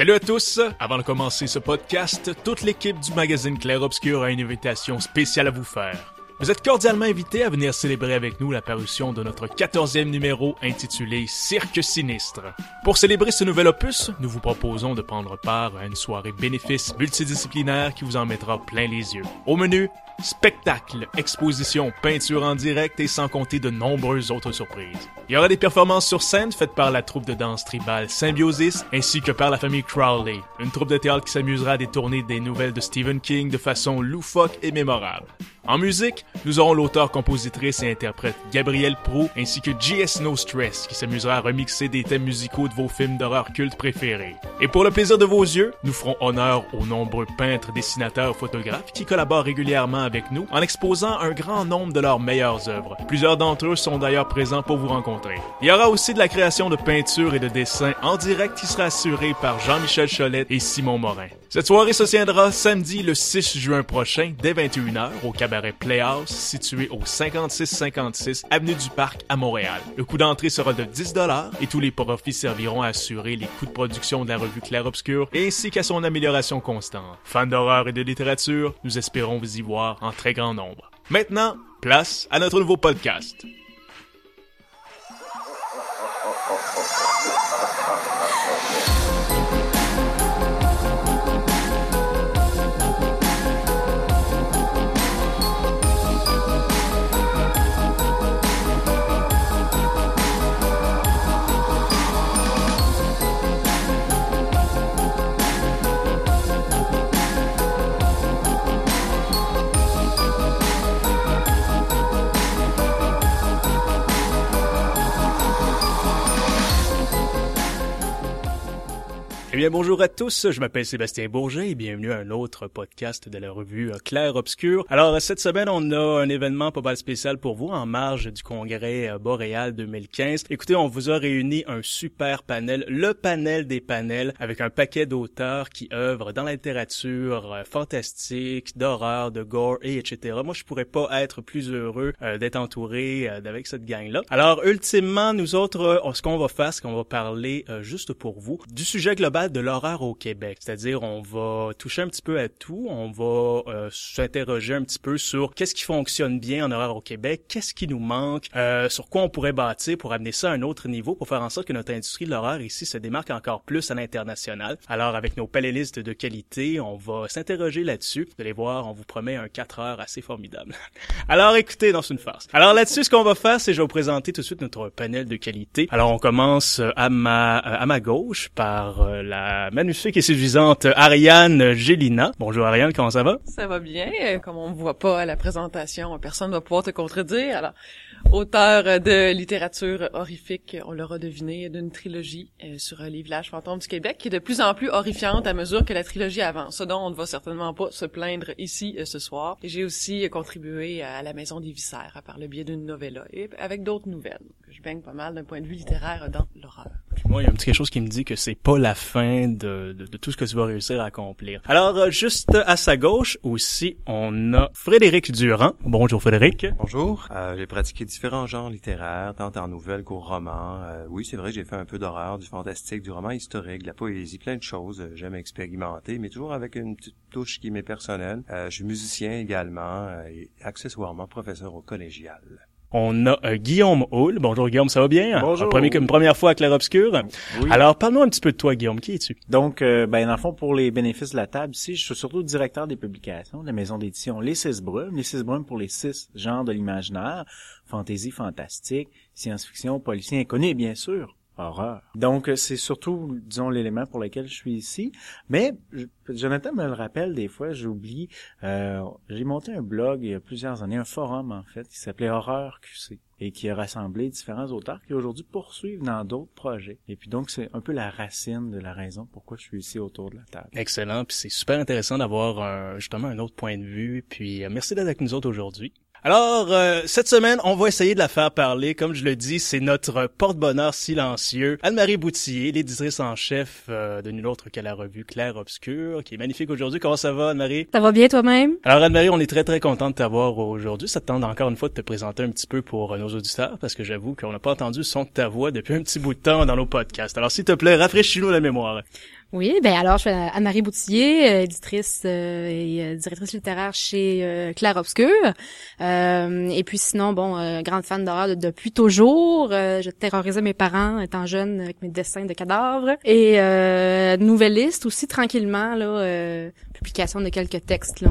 Salut à tous! Avant de commencer ce podcast, toute l'équipe du magazine Clair Obscur a une invitation spéciale à vous faire. Vous êtes cordialement invités à venir célébrer avec nous la parution de notre 14e numéro intitulé Cirque sinistre. Pour célébrer ce nouvel opus, nous vous proposons de prendre part à une soirée bénéfice multidisciplinaire qui vous en mettra plein les yeux. Au menu, spectacle, exposition, peinture en direct et sans compter de nombreuses autres surprises. Il y aura des performances sur scène faites par la troupe de danse tribale Symbiosis ainsi que par la famille Crowley, une troupe de théâtre qui s'amusera à détourner des nouvelles de Stephen King de façon loufoque et mémorable. En musique, nous aurons l'auteur, compositrice et interprète Gabriel Pro ainsi que GS No Stress qui s'amusera à remixer des thèmes musicaux de vos films d'horreur cultes préférés. Et pour le plaisir de vos yeux, nous ferons honneur aux nombreux peintres, dessinateurs, photographes qui collaborent régulièrement avec nous en exposant un grand nombre de leurs meilleures œuvres. Plusieurs d'entre eux sont d'ailleurs présents pour vous rencontrer. Il y aura aussi de la création de peintures et de dessins en direct qui sera assurée par Jean-Michel Cholette et Simon Morin. Cette soirée se tiendra samedi le 6 juin prochain dès 21h au cabaret Playhouse situé au 5656 avenue du Parc à Montréal. Le coût d'entrée sera de 10 dollars et tous les profits serviront à assurer les coûts de production de la revue Clair Obscur ainsi qu'à son amélioration constante. Fans d'horreur et de littérature, nous espérons vous y voir en très grand nombre. Maintenant, place à notre nouveau podcast. Bien, bonjour à tous. Je m'appelle Sébastien Bourget et bienvenue à un autre podcast de la revue euh, Clair Obscur. Alors, cette semaine, on a un événement pas mal spécial pour vous en marge du congrès euh, Boréal 2015. Écoutez, on vous a réuni un super panel, le panel des panels, avec un paquet d'auteurs qui œuvrent dans la littérature euh, fantastique, d'horreur, de gore et etc. Moi, je pourrais pas être plus heureux d'être entouré d'avec cette gang-là. Alors, ultimement, nous autres, ce qu'on va faire, c'est qu'on va parler juste pour vous du sujet global de l'horreur au Québec. C'est-à-dire, on va toucher un petit peu à tout. On va euh, s'interroger un petit peu sur qu'est-ce qui fonctionne bien en horreur au Québec, qu'est-ce qui nous manque, euh, sur quoi on pourrait bâtir pour amener ça à un autre niveau, pour faire en sorte que notre industrie de l'horreur ici se démarque encore plus à l'international. Alors, avec nos panélistes de qualité, on va s'interroger là-dessus. Vous allez voir, on vous promet un 4 heures assez formidable. Alors, écoutez, dans une farce. Alors là-dessus, ce qu'on va faire, c'est je vais vous présenter tout de suite notre panel de qualité. Alors, on commence à ma à ma gauche par euh, la magnifique et séduisante Ariane Gélina. Bonjour Ariane, comment ça va? Ça va bien. Comme on ne voit pas à la présentation, personne ne va pouvoir te contredire. Alors, auteur de littérature horrifique, on l'aura deviné, d'une trilogie euh, sur les villages fantômes du Québec, qui est de plus en plus horrifiante à mesure que la trilogie avance. Ce dont on ne va certainement pas se plaindre ici euh, ce soir. J'ai aussi contribué à la Maison des Viscères par le biais d'une novella et avec d'autres nouvelles. Je baigne pas mal d'un point de vue littéraire dans l'horreur. Moi, il y a un petit quelque chose qui me dit que c'est pas la fin de, de, de, tout ce que tu vas réussir à accomplir. Alors, euh, juste à sa gauche aussi, on a Frédéric Durand. Bonjour Frédéric. Bonjour. Euh, j'ai pratiqué différents genres littéraires, tant en nouvelles qu'au roman. Euh, oui, c'est vrai, j'ai fait un peu d'horreur, du fantastique, du roman historique, de la poésie, plein de choses. Euh, j'aime expérimenter, mais toujours avec une petite touche qui m'est personnelle. je suis musicien également et accessoirement professeur au collégial. On a euh, Guillaume Hull. Bonjour Guillaume, ça va bien? Bonjour. Premier, une première fois à Clair Obscur. Oui. Alors, parle-nous un petit peu de toi, Guillaume. Qui es-tu? Donc, euh, ben, dans le fond, pour les bénéfices de la table, ici, je suis surtout directeur des publications de la maison d'édition Les Six Brumes. Les Six Brumes pour les six genres de l'imaginaire. Fantaisie, fantastique, science-fiction, policier inconnu, bien sûr horreur. Donc euh, c'est surtout, disons, l'élément pour lequel je suis ici. Mais Jonathan me le rappelle des fois, j'oublie. Euh, j'ai monté un blog il y a plusieurs années, un forum en fait, qui s'appelait Horreur QC et qui a rassemblé différents auteurs qui aujourd'hui poursuivent dans d'autres projets. Et puis donc c'est un peu la racine de la raison pourquoi je suis ici autour de la table. Excellent, puis c'est super intéressant d'avoir justement un autre point de vue. Puis euh, merci d'être avec nous autres aujourd'hui. Alors, euh, cette semaine, on va essayer de la faire parler. Comme je le dis, c'est notre porte-bonheur silencieux, Anne-Marie Boutillier, l'éditrice en chef euh, de nul autre que la revue Claire Obscur, qui est magnifique aujourd'hui. Comment ça va, Anne-Marie? Ça va bien toi-même? Alors, Anne-Marie, on est très, très content de t'avoir aujourd'hui. Ça te tente encore une fois de te présenter un petit peu pour euh, nos auditeurs, parce que j'avoue qu'on n'a pas entendu son de ta voix depuis un petit bout de temps dans nos podcasts. Alors, s'il te plaît, rafraîchis-nous la mémoire. Oui, ben alors je suis Anne-Marie Boutillier, euh, éditrice euh, et euh, directrice littéraire chez Claire Obscur. et puis sinon, bon, grande fan d'horreur depuis toujours. je terrorisais mes parents étant jeune avec mes dessins de cadavres. Et nouvelliste aussi tranquillement, là, de quelques textes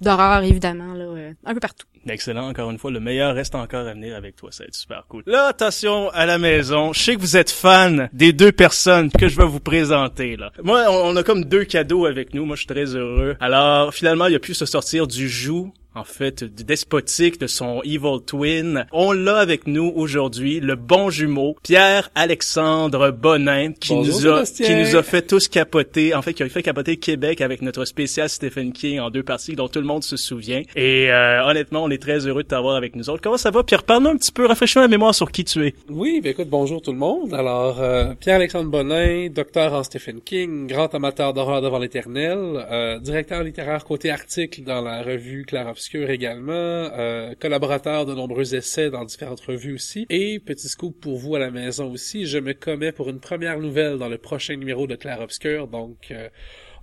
d'horreur évidemment, là, un peu partout. Excellent, encore une fois, le meilleur reste encore à venir avec toi, ça va être super cool. Là, attention à la maison, je sais que vous êtes fan des deux personnes que je vais vous présenter là. Moi, on, a comme deux cadeaux avec nous, moi je suis très heureux. Alors, finalement, il a pu se sortir du joug en fait, du despotique de son Evil Twin. On l'a avec nous aujourd'hui, le bon jumeau, Pierre-Alexandre Bonin, qui nous a, qui nous a fait tous capoter, en fait, qui a fait capoter Québec avec notre spécial Stephen King en deux parties dont tout le monde se souvient. Et euh, honnêtement, on est très heureux de t'avoir avec nous autres. Comment ça va, Pierre? Parle-nous un petit peu, rafraîchis la mémoire sur qui tu es. Oui, ben écoute, bonjour tout le monde. Alors, euh, Pierre-Alexandre Bonin, docteur en Stephen King, grand amateur d'horreur devant l'éternel, euh, directeur littéraire côté article dans la revue Claire Obscure également, euh, collaborateur de nombreux essais dans différentes revues aussi. Et petit scoop pour vous à la maison aussi, je me commets pour une première nouvelle dans le prochain numéro de Claire Obscure, donc euh,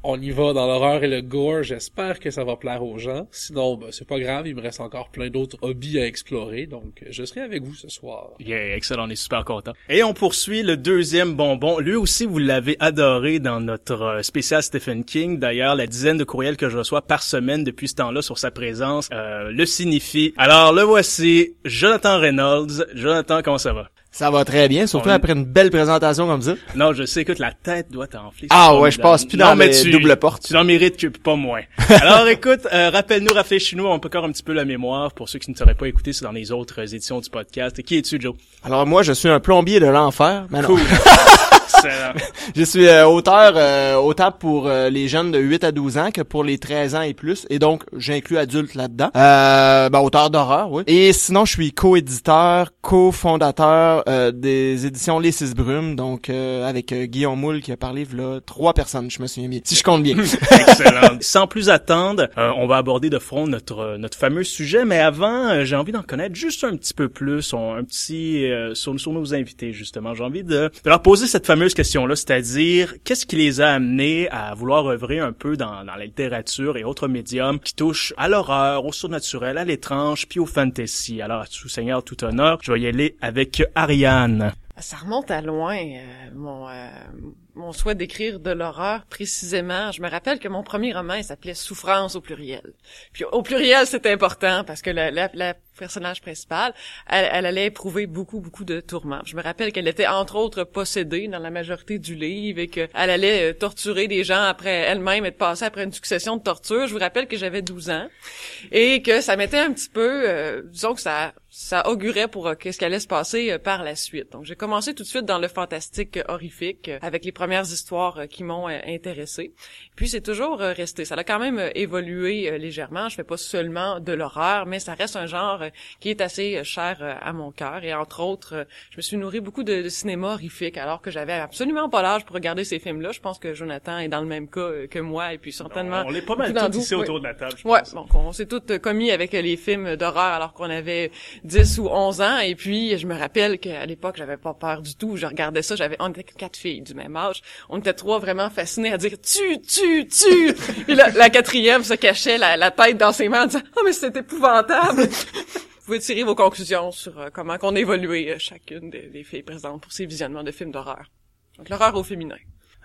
on y va dans l'horreur et le gore. J'espère que ça va plaire aux gens. Sinon, ben, c'est pas grave, il me reste encore plein d'autres hobbies à explorer. Donc, je serai avec vous ce soir. Yeah, excellent, on est super content. Et on poursuit le deuxième bonbon. Lui aussi, vous l'avez adoré dans notre euh, spécial Stephen King. D'ailleurs, la dizaine de courriels que je reçois par semaine depuis ce temps-là sur sa présence euh, le signifie. Alors, le voici, Jonathan Reynolds. Jonathan, comment ça va? Ça va très bien, surtout après une belle présentation comme ça. Non, je sais, écoute, la tête doit t'enfler. Ah ouais, je passe plus dans les doubles portes. Tu n'en mérites que pas moins. Alors écoute, euh, rappelle-nous, rafraîchis-nous, on peut encore un petit peu la mémoire pour ceux qui ne t'auraient pas écouté, c'est dans les autres éditions du podcast. Qui es-tu, Joe? Alors moi, je suis un plombier de l'enfer. Cool. je suis euh, auteur euh, autant pour euh, les jeunes de 8 à 12 ans que pour les 13 ans et plus et donc j'inclus adultes là-dedans. Euh, ben, auteur d'horreur, oui. Et sinon je suis co-éditeur, co-fondateur des éditions Les Six Brumes donc avec Guillaume Moule qui a parlé là trois personnes, je me souviens bien. Si je compte bien. Excellent. Sans plus attendre, on va aborder de front notre notre fameux sujet mais avant j'ai envie d'en connaître juste un petit peu plus, un petit sur, sur nos invités justement. J'ai envie de, de leur poser cette fameuse question-là, c'est-à-dire qu'est-ce qui les a amenés à vouloir œuvrer un peu dans, la littérature et autres médiums qui touchent à l'horreur, au surnaturel, à l'étrange, puis au fantasy? Alors, tout seigneur, tout honneur, je vais y aller avec Ariane. Ça remonte à loin, euh, mon, euh, mon souhait d'écrire de l'horreur précisément. Je me rappelle que mon premier roman s'appelait Souffrance au pluriel. Puis au pluriel, c'est important parce que la, la, la personnage principal, elle, elle, allait éprouver beaucoup, beaucoup de tourments. Je me rappelle qu'elle était entre autres possédée dans la majorité du livre et qu'elle allait euh, torturer des gens après elle-même, être passée après une succession de tortures. Je vous rappelle que j'avais 12 ans et que ça m'était un petit peu, euh, disons que ça ça augurait pour euh, qu'est-ce qui allait se passer euh, par la suite. Donc j'ai commencé tout de suite dans le fantastique horrifique avec les premières histoires qui m'ont intéressé. Puis c'est toujours resté. Ça a quand même évolué légèrement. Je fais pas seulement de l'horreur, mais ça reste un genre qui est assez cher à mon cœur. Et entre autres, je me suis nourri beaucoup de, cinéma horrifique alors que j'avais absolument pas l'âge pour regarder ces films-là. Je pense que Jonathan est dans le même cas que moi et puis certainement. On, est pas mal tous ici autour de la table. Je ouais, donc on s'est tous commis avec les films d'horreur alors qu'on avait 10 ou 11 ans et puis je me rappelle qu'à l'époque j'avais pas peur du tout je regardais ça j'avais on était quatre filles du même âge on était trois vraiment fascinés à dire tu tu tu! Puis la, quatrième se cachait la, tête dans ses mains en disant oh mais c'est épouvantable! Vous pouvez tirer vos conclusions sur euh, comment qu'on évolué euh, chacune des, des filles présentes pour ces visionnements de films d'horreur. Donc l'horreur au féminin.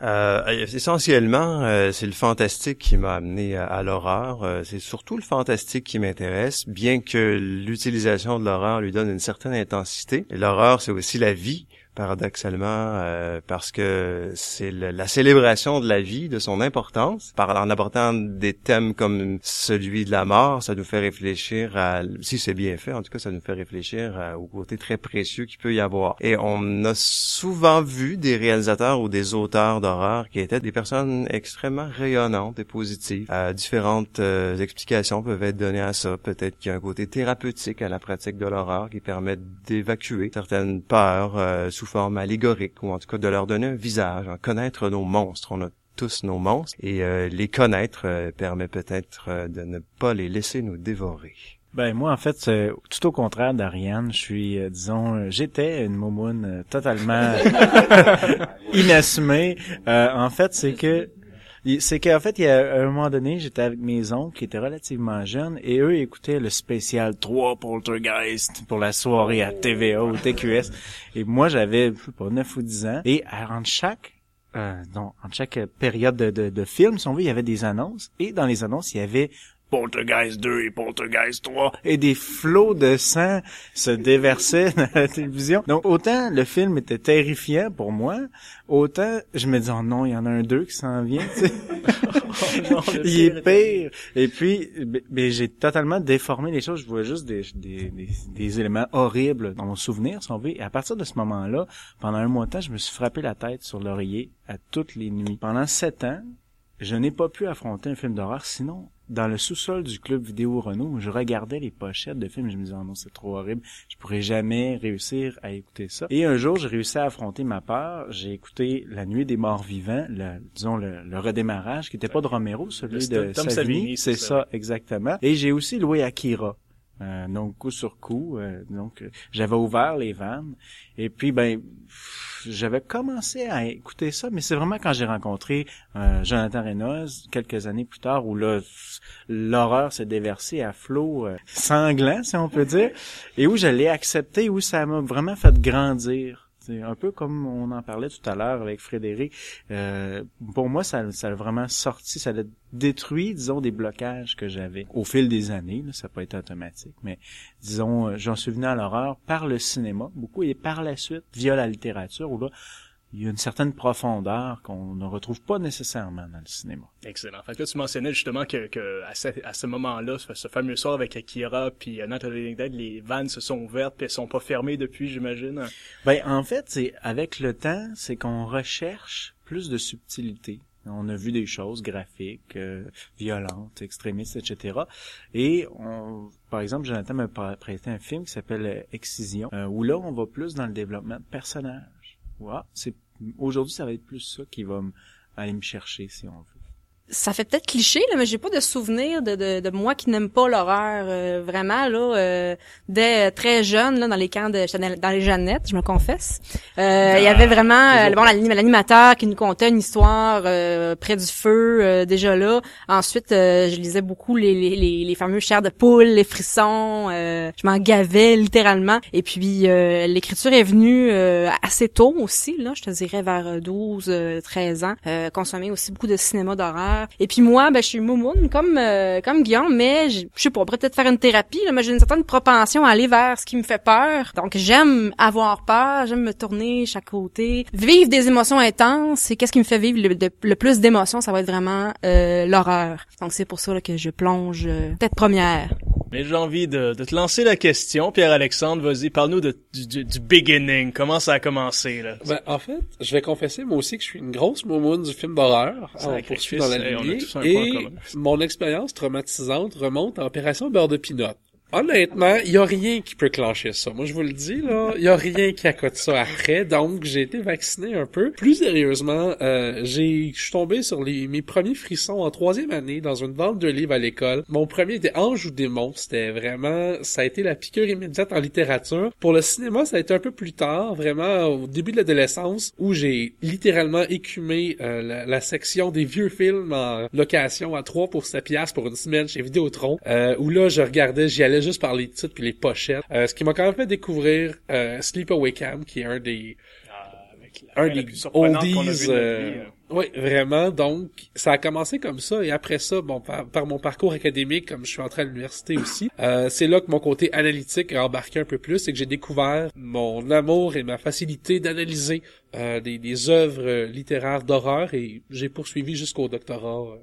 Euh, essentiellement, euh, c'est le fantastique qui m'a amené à, l'horreur. Euh, c'est surtout le fantastique qui m'intéresse, bien que l'utilisation de l'horreur lui donne une certaine intensité. L'horreur, c'est aussi la vie paradoxalement, euh, parce que c'est la célébration de la vie, de son importance. Par en abordant des thèmes comme celui de la mort, ça nous fait réfléchir à, si c'est bien fait, en tout cas, ça nous fait réfléchir au côté très précieux qu'il peut y avoir. Et on a souvent vu des réalisateurs ou des auteurs d'horreur qui étaient des personnes extrêmement rayonnantes et positives. Euh, différentes euh, explications peuvent être données à ça. Peut-être qu'il y a un côté thérapeutique à la pratique de l'horreur qui permet d'évacuer certaines peurs euh, sous forme allégorique, ou en tout cas de leur donner un visage, connaître nos monstres. On a tous nos monstres, et euh, les connaître euh, permet peut-être euh, de ne pas les laisser nous dévorer. Ben moi en fait c'est tout au contraire d'Ariane, je suis euh, disons j'étais une momoune euh, totalement inassumée. Euh, en fait c'est que c'est qu'en fait il y a un moment donné j'étais avec mes oncles qui étaient relativement jeunes et eux écoutaient le spécial 3 Poltergeist pour la soirée à TVA ou TQS et moi j'avais je sais pas 9 ou 10 ans et en chaque euh, non, en chaque période de, de, de film, si on veut, il y avait des annonces. Et dans les annonces, il y avait Poltergeist 2 et Poltergeist 3 et des flots de sang se déversaient dans la télévision. Donc autant le film était terrifiant pour moi, autant je me dis oh non, il y en a un 2 qui s'en vient, tu sais. Oh il est pire. Et puis ben, j'ai totalement déformé les choses, je vois juste des, des, des, des, éléments horribles dans mon souvenir, si on veut. Et à partir de ce moment-là, pendant un mois de temps, je me suis frappé la tête sur l'oreiller à toutes les nuits. Pendant sept ans, je n'ai pas pu affronter un film d'horreur, sinon dans le sous-sol du club vidéo Renault, je regardais les pochettes de films, je me disais oh non c'est trop horrible, je pourrais jamais réussir à écouter ça. Et un jour, j'ai réussi à affronter ma peur. J'ai écouté La Nuit des Morts Vivants, le, disons le, redémarrage, qui était pas de Romero, celui de Savini, c'est ça. exactement. Et j'ai aussi loué Akira. Euh, donc coup sur coup, euh, donc j'avais ouvert les vannes et puis ben j'avais commencé à écouter ça, mais c'est vraiment quand j'ai rencontré euh, Jonathan Reynolds quelques années plus tard où là l'horreur s'est déversée à flot euh, sanglant, si on peut dire, et où je l'ai accepté, où ça m'a vraiment fait grandir. Un peu comme on en parlait tout à l'heure avec Frédéric. Euh, pour moi, ça, a vraiment sorti, ça a détruit, disons, des blocages que j'avais au fil des années. Là, ça pas été automatique, mais disons, euh, j'en suis venu à l'horreur par le cinéma, beaucoup, et par la suite, via la littérature, où là, il y a une certaine profondeur qu'on ne retrouve pas nécessairement dans le cinéma. Excellent. Fait que là, tu mentionnais justement que, que à ce, à ce moment-là, ce fameux soir avec Akira puis euh, Nathalie Dead, les vannes se sont ouvertes puis elles sont pas fermées depuis, j'imagine. Ben en fait, c'est avec le temps, c'est qu'on recherche plus de subtilité. On a vu des choses graphiques, euh, violentes, extrémistes, etc. Et on, par exemple, Jonathan m'a prêté un film qui s'appelle Excision, euh, où là, on va plus dans le développement de personnages c'est aujourd'hui ça va être plus ça qui va aller me chercher si on veut ça fait peut-être cliché là, mais j'ai pas de souvenir de, de, de moi qui n'aime pas l'horreur euh, vraiment là euh, dès très jeune là dans les camps de dans les Jeannettes, je me confesse. Euh, il y avait vraiment euh, bon l'animateur qui nous contait une histoire près du feu déjà là. Ensuite, je lisais beaucoup les, les, les, fameux chairs de poule, les frissons, je m'en gavais littéralement et puis l'écriture est venue assez tôt aussi là, je te dirais vers 12 13 ans, consommer aussi beaucoup de cinéma d'horreur et puis moi, ben, je suis moumoune comme euh, comme Guillaume, mais je sais pas, peut-être faire une thérapie, là, mais j'ai une certaine propension à aller vers ce qui me fait peur. Donc j'aime avoir peur, j'aime me tourner chaque côté, vivre des émotions intenses. Et qu'est-ce qui me fait vivre le, plus d'émotions, ça va être vraiment euh, l'horreur. Donc c'est pour ça que je plonge euh, tête première. Mais j'ai envie de, de, te lancer la question, Pierre-Alexandre, vas-y, parle-nous du, du, du, beginning, comment ça a commencé, là? Ben, en fait, je vais confesser, moi aussi, que je suis une grosse moumoune du film d'horreur. On poursuit dans la lignée. Et mon expérience traumatisante remonte à Opération Beurre de Pinot. Honnêtement, il y a rien qui peut clencher ça. Moi, je vous le dis, là, il y a rien qui accote ça après. Donc, j'ai été vacciné un peu. Plus sérieusement, euh, j'ai, je suis tombé sur les, mes premiers frissons en troisième année dans une vente de livres à l'école. Mon premier était Ange ou démon. C'était vraiment, ça a été la piqûre immédiate en littérature. Pour le cinéma, ça a été un peu plus tard, vraiment au début de l'adolescence, où j'ai littéralement écumé euh, la, la, section des vieux films en location à 3 pour 7 piastres pour une semaine chez Vidéotron, euh, où là, je regardais, j'y allais juste par les titres puis les pochettes. Euh, ce qui m'a quand même fait découvrir euh, Sleepaway Camp, qui est un des ah, un des oldies. Euh, oui, vraiment. Donc, ça a commencé comme ça. Et après ça, bon, par, mon parcours académique, comme je suis entré à l'université aussi, euh, c'est là que mon côté analytique a embarqué un peu plus et que j'ai découvert mon amour et ma facilité d'analyser euh, des, des œuvres littéraires d'horreur et j'ai poursuivi jusqu'au doctorat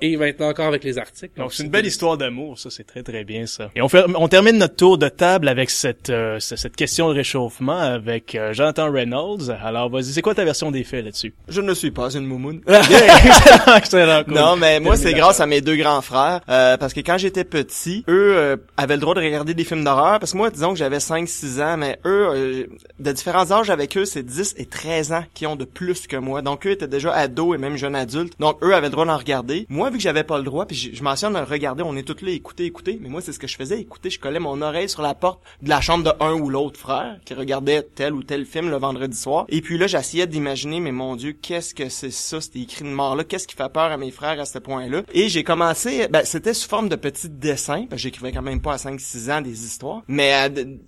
et maintenant encore avec les articles. Donc c'est une belle histoire d'amour, ça c'est très très bien ça. Et on fait, on termine notre tour de table avec cette euh, cette question de réchauffement avec euh, Jonathan Reynolds. Alors vas-y, c'est quoi ta version des faits là-dessus? Je ne suis pas une moumoune. excellent, Non, mais moi c'est grâce à mes deux grands frères euh, parce que quand j'étais petit, eux avaient le droit de regarder des films d'horreur parce que moi disons que j'avais 5 6 ans mais eux de différents âges avec eux, c'est 10 et 13 ans qui ont de plus que moi. Donc eux étaient déjà ados et même jeunes adultes. Donc eux avaient le droit d'en regarder. Moi moi, vu que j'avais pas le droit, puis je, je mentionne, regardez, on est tous là, écoutez, écoutez, mais moi, c'est ce que je faisais, écoutez, je collais mon oreille sur la porte de la chambre de un ou l'autre frère qui regardait tel ou tel film le vendredi soir. Et puis là, j'essayais d'imaginer, mais mon Dieu, qu'est-ce que c'est ça, c'était écrit de mort-là, qu'est-ce qui fait peur à mes frères à ce point-là? Et j'ai commencé, ben, c'était sous forme de petits dessins, parce que j'écrivais quand même pas à 5-6 ans des histoires, mais euh,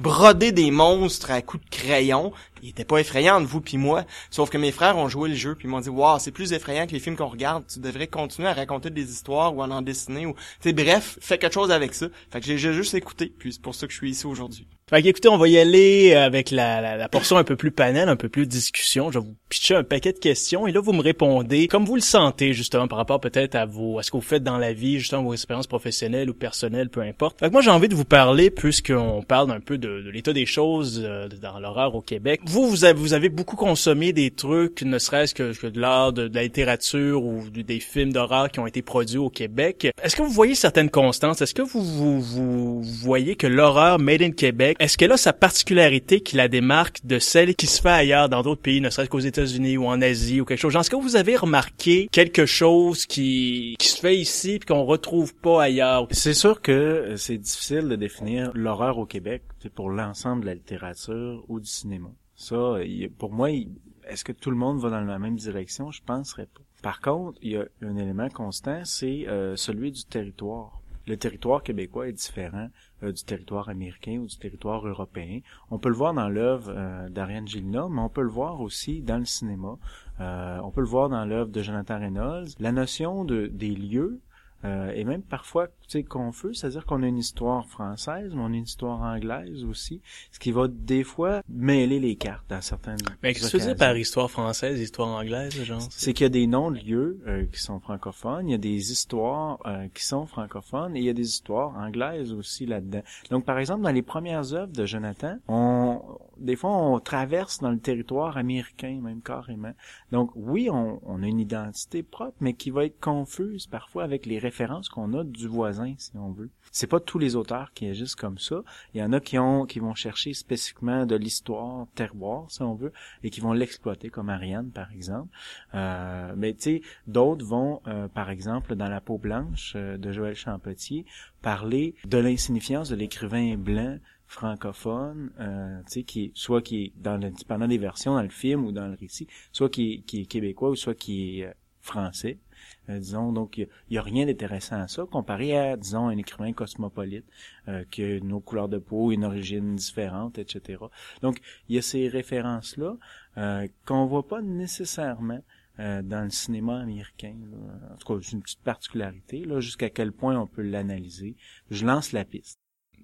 broder des monstres à coups de crayon, il était pas effrayant vous puis moi. Sauf que mes frères ont joué le jeu puis m'ont dit waouh c'est plus effrayant que les films qu'on regarde. Tu devrais continuer à raconter des histoires ou à en dessiner ou tu bref fais quelque chose avec ça. Fait que j'ai juste écouté puis c'est pour ça que je suis ici aujourd'hui. Fait écoutez, on va y aller avec la, la, la, portion un peu plus panel, un peu plus discussion. Je vais vous pitcher un paquet de questions et là vous me répondez comme vous le sentez justement par rapport peut-être à vos à ce que vous faites dans la vie, justement vos expériences professionnelles ou personnelles, peu importe. Fait que moi j'ai envie de vous parler puisqu'on parle un peu de, de l'état des choses euh, dans l'horreur au Québec. Vous vous avez, vous avez beaucoup consommé des trucs, ne serait-ce que, de l'art, de, la littérature ou des films d'horreur qui ont été produits au Québec. Est-ce que vous voyez certaines constances? Est-ce que vous, vous, vous voyez que l'horreur made in Québec est-ce qu'elle a sa particularité qui la démarque de celle qui se fait ailleurs dans d'autres pays, ne serait-ce qu'aux États-Unis ou en Asie ou quelque chose? Est-ce que vous avez remarqué quelque chose qui, qui se fait ici et qu'on retrouve pas ailleurs? C'est sûr que c'est difficile de définir l'horreur au Québec pour l'ensemble de la littérature ou du cinéma. Ça, pour moi, est-ce que tout le monde va dans la même direction? Je penserais pas. Par contre, il y a un élément constant, c'est euh, celui du territoire le territoire québécois est différent euh, du territoire américain ou du territoire européen. On peut le voir dans l'œuvre euh, d'Ariane Gilna, mais on peut le voir aussi dans le cinéma. Euh, on peut le voir dans l'œuvre de Jonathan Reynolds. La notion de, des lieux euh, et même parfois c'est confus, c'est-à-dire qu'on a une histoire française, mais on a une histoire anglaise aussi, ce qui va des fois mêler les cartes dans certaines Mais qu'est-ce que tu veux par histoire française, histoire anglaise, genre? C'est qu'il y a des noms de lieux euh, qui sont francophones, il y a des histoires euh, qui sont francophones et il y a des histoires anglaises aussi là-dedans. Donc par exemple dans les premières œuvres de Jonathan, on des fois on traverse dans le territoire américain même carrément. Donc oui, on, on a une identité propre, mais qui va être confuse parfois avec les références qu'on a du voisin, si on veut. C'est pas tous les auteurs qui agissent comme ça. Il y en a qui ont qui vont chercher spécifiquement de l'histoire terroir, si on veut, et qui vont l'exploiter, comme Ariane, par exemple. Euh, mais tu sais, d'autres vont, euh, par exemple, dans La peau blanche euh, de Joël Champetier, parler de l'insignifiance de l'écrivain blanc francophone, tu sais, qui soit qui est dans le, pendant des versions dans le film ou dans le récit, soit qui est, qui est québécois ou soit qui est français. Euh, disons, donc il y, a rien d'intéressant à ça comparé à, disons, un écrivain cosmopolite euh, qui a nos couleurs de peau, une origine différente, etc. Donc il y a ces références là euh, qu'on voit pas nécessairement dans le cinéma américain. Là. En tout cas, c'est une petite particularité. Là, jusqu'à quel point on peut l'analyser. Je lance la piste.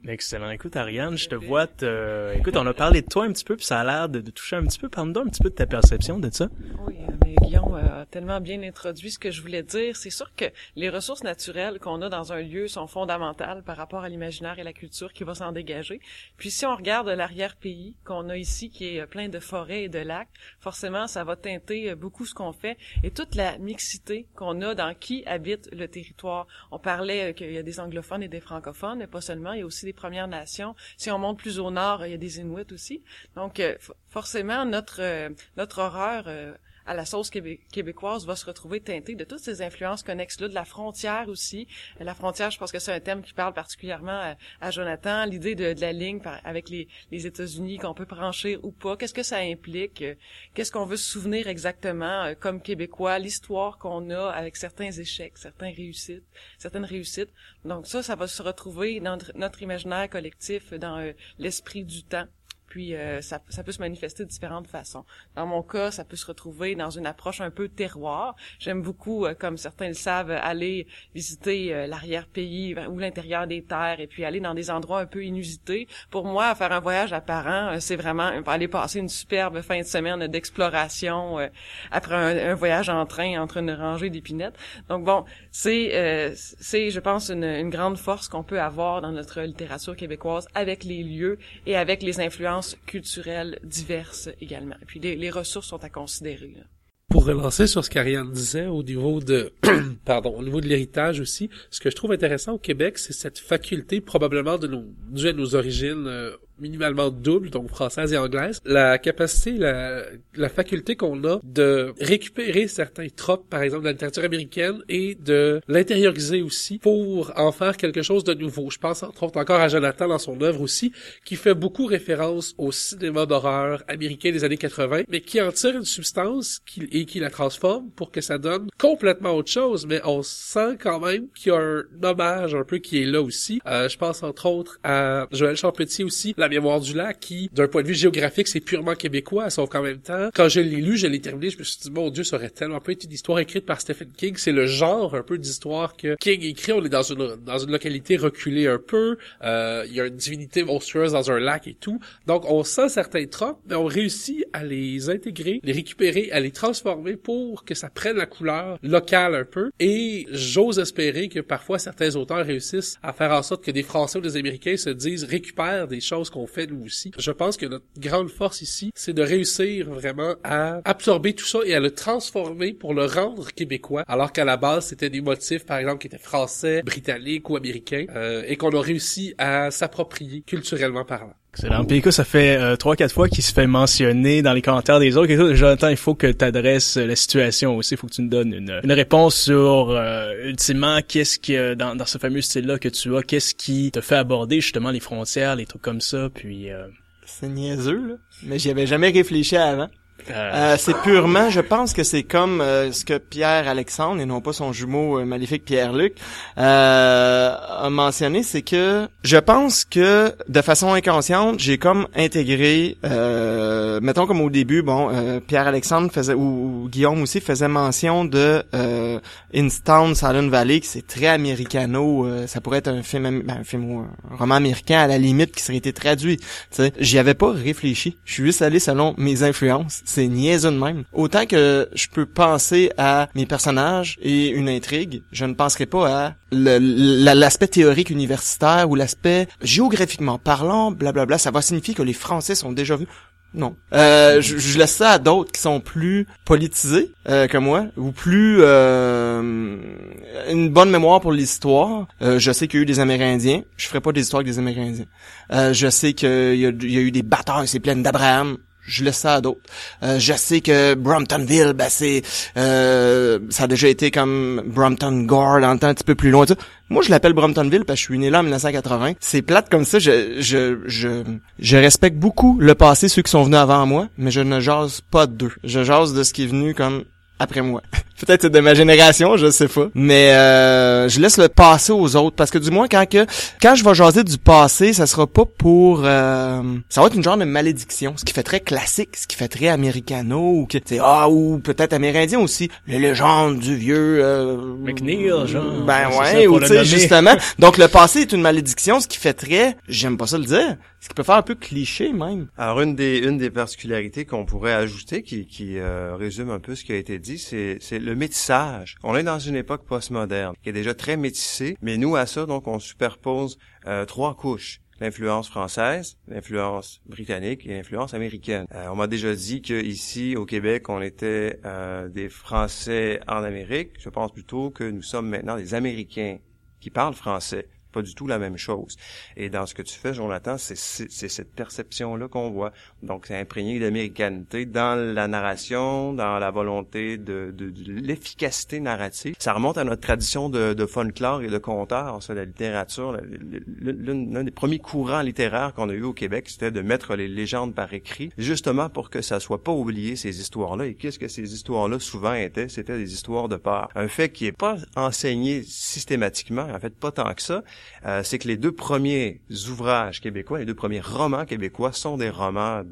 Excellent. Écoute, Ariane, je te vois te... Écoute, on a parlé de toi un petit peu, puis ça a l'air de, toucher un petit peu. Parle-nous un petit peu de ta perception de ça. Oui, mais Guillaume a tellement bien introduit ce que je voulais dire. C'est sûr que les ressources naturelles qu'on a dans un lieu sont fondamentales par rapport à l'imaginaire et la culture qui va s'en dégager. Puis si on regarde l'arrière-pays qu'on a ici, qui est plein de forêts et de lacs, forcément, ça va teinter beaucoup ce qu'on fait et toute la mixité qu'on a dans qui habite le territoire. On parlait qu'il y a des anglophones et des francophones, mais pas seulement, il y a aussi des Premières Nations. Si on monte plus au nord, il y a des Inuits aussi. Donc, euh, forcément, notre euh, notre horreur euh, à la sauce québécoise va se retrouver teintée de toutes ces influences connexes-là, de la frontière aussi. La frontière, je pense que c'est un thème qui parle particulièrement à, Jonathan. L'idée de, la ligne avec les, États-Unis qu'on peut franchir ou pas. Qu'est-ce que ça implique? Qu'est-ce qu'on veut se souvenir exactement comme Québécois? L'histoire qu'on a avec certains échecs, certains réussites, certaines réussites. Donc ça, ça va se retrouver dans notre imaginaire collectif, dans euh, l'esprit du temps puis euh, ça, ça, peut se manifester de différentes façons. Dans mon cas, ça peut se retrouver dans une approche un peu terroir. J'aime beaucoup, euh, comme certains le savent, aller visiter euh, l'arrière-pays ou l'intérieur des terres et puis aller dans des endroits un peu inusités. Pour moi, faire un voyage à Paran, c'est vraiment aller passer une superbe fin de semaine d'exploration après un, un, voyage en train entre une rangée d'épinettes. Donc bon, c'est, c'est, je pense, une, une grande force qu'on peut avoir dans notre littérature québécoise avec les lieux et avec les influences culturelles diverses également. Et puis les, ressources sont à considérer. Pour relancer sur ce qu'Ariane disait au niveau de, pardon, au niveau de l'héritage aussi, ce que je trouve intéressant au Québec, c'est cette faculté probablement de nous, dû à nos origines euh, minimalement double, donc française et anglaise, la capacité, la, la faculté qu'on a de récupérer certains tropes, par exemple, de la littérature américaine et de l'intérioriser aussi pour en faire quelque chose de nouveau. Je pense entre autres encore à Jonathan dans son œuvre aussi, qui fait beaucoup référence au cinéma d'horreur américain des années 80, mais qui en tire une substance et qui la transforme pour que ça donne complètement autre chose, mais on sent quand même qu'il y a un hommage un peu qui est là aussi. Euh, je pense entre autres à Joël Champetier aussi, du lac, qui, d'un point de vue géographique, c'est purement québécois, sauf qu'en même temps, quand je l'ai lu, je l'ai terminé, je me suis dit, mon Dieu, ça aurait tellement pas été une histoire écrite par Stephen King. C'est le genre un peu d'histoire que King écrit. On est dans une, dans une localité reculée un peu. Euh, il y a une divinité monstrueuse dans un lac et tout. Donc, on sent certains tropes, mais on réussit à les intégrer, les récupérer, à les transformer pour que ça prenne la couleur locale un peu. Et j'ose espérer que parfois certains auteurs réussissent à faire en sorte que des Français ou des Américains se disent récupèrent des choses qu'on fait nous aussi. Je pense que notre grande force ici, c'est de réussir vraiment à absorber tout ça et à le transformer pour le rendre québécois, alors qu'à la base c'était des motifs par exemple qui étaient français, britanniques ou américains, euh, et qu'on a réussi à s'approprier culturellement parlant. Excellent. Puis ça fait euh, trois, quatre fois qu'il se fait mentionner dans les commentaires des autres. Jonathan, il faut que tu adresses la situation aussi. Il faut que tu nous donnes une, une réponse sur, euh, ultimement, qu'est-ce que, dans, dans ce fameux style-là que tu as, qu'est-ce qui te fait aborder justement les frontières, les trucs comme ça, puis... Euh... C'est niaiseux, là. Mais j'y avais jamais réfléchi avant. Euh, c'est purement, je pense que c'est comme euh, ce que Pierre Alexandre et non pas son jumeau euh, maléfique Pierre Luc a mentionné, c'est que je pense que de façon inconsciente, j'ai comme intégré, mettons comme au début, bon, Pierre Alexandre faisait ou, Guillaume aussi faisait mention de Instown Silent Valley, qui c'est très américano, ça pourrait être un film, ben, un film un roman américain à la limite qui serait été traduit. J'y avais pas réfléchi, je suis juste allé selon mes influences c'est niaiseux de même. Autant que je peux penser à mes personnages et une intrigue, je ne penserai pas à l'aspect théorique universitaire ou l'aspect géographiquement parlant, blablabla. Ça va signifier que les Français sont déjà venus. Non. Euh, je, je, laisse ça à d'autres qui sont plus politisés euh, que moi ou plus euh, une bonne mémoire pour l'histoire. Euh, je sais qu'il y a eu des Amérindiens. Je ferai pas des histoires avec des Amérindiens. Euh, je sais qu'il y, y a eu des batailles, c'est plein d'Abraham je laisse ça à d'autres. Euh, je sais que Bromptonville, ben c'est euh, ça a déjà été comme Brompton Gore dans temps un petit peu plus loin. Moi, je l'appelle Bromptonville parce que je suis né là en 1980. C'est plate comme ça. Je, je, je, je respecte beaucoup le passé, ceux qui sont venus avant moi, mais je ne jase pas d'eux. Je jase de ce qui est venu comme après moi. Peut-être c'est de ma génération, je sais pas. Mais euh, je laisse le passé aux autres parce que du moins quand que quand je vais jaser du passé, ça sera pas pour euh, ça va être une genre de malédiction, ce qui fait très classique, ce qui fait très américano ou que c'est ah ou peut-être amérindien aussi, les légendes du vieux euh, McNeil genre. Ben ouais, ou tu sais justement. Donc le passé est une malédiction, ce qui fait très j'aime pas ça le dire, ce qui peut faire un peu cliché même. Alors une des une des particularités qu'on pourrait ajouter qui qui euh, résume un peu ce qui a été dit, c'est c'est le métissage. On est dans une époque postmoderne qui est déjà très métissée, mais nous à ça donc on superpose euh, trois couches l'influence française, l'influence britannique et l'influence américaine. Euh, on m'a déjà dit que ici au Québec, on était euh, des Français en Amérique. Je pense plutôt que nous sommes maintenant des Américains qui parlent français pas du tout la même chose. Et dans ce que tu fais, Jonathan, c'est cette perception-là qu'on voit. Donc, c'est imprégné d'américanité dans la narration, dans la volonté de, de, l'efficacité narrative. Ça remonte à notre tradition de, de folklore et de conteur, ça, la littérature. L'un des premiers courants littéraires qu'on a eu au Québec, c'était de mettre les légendes par écrit, justement pour que ça soit pas oublié, ces histoires-là. Et qu'est-ce que ces histoires-là souvent étaient? C'était des histoires de peur. Un fait qui est pas enseigné systématiquement, en fait, pas tant que ça, euh, c'est que les deux premiers ouvrages québécois, les deux premiers romans québécois sont des romans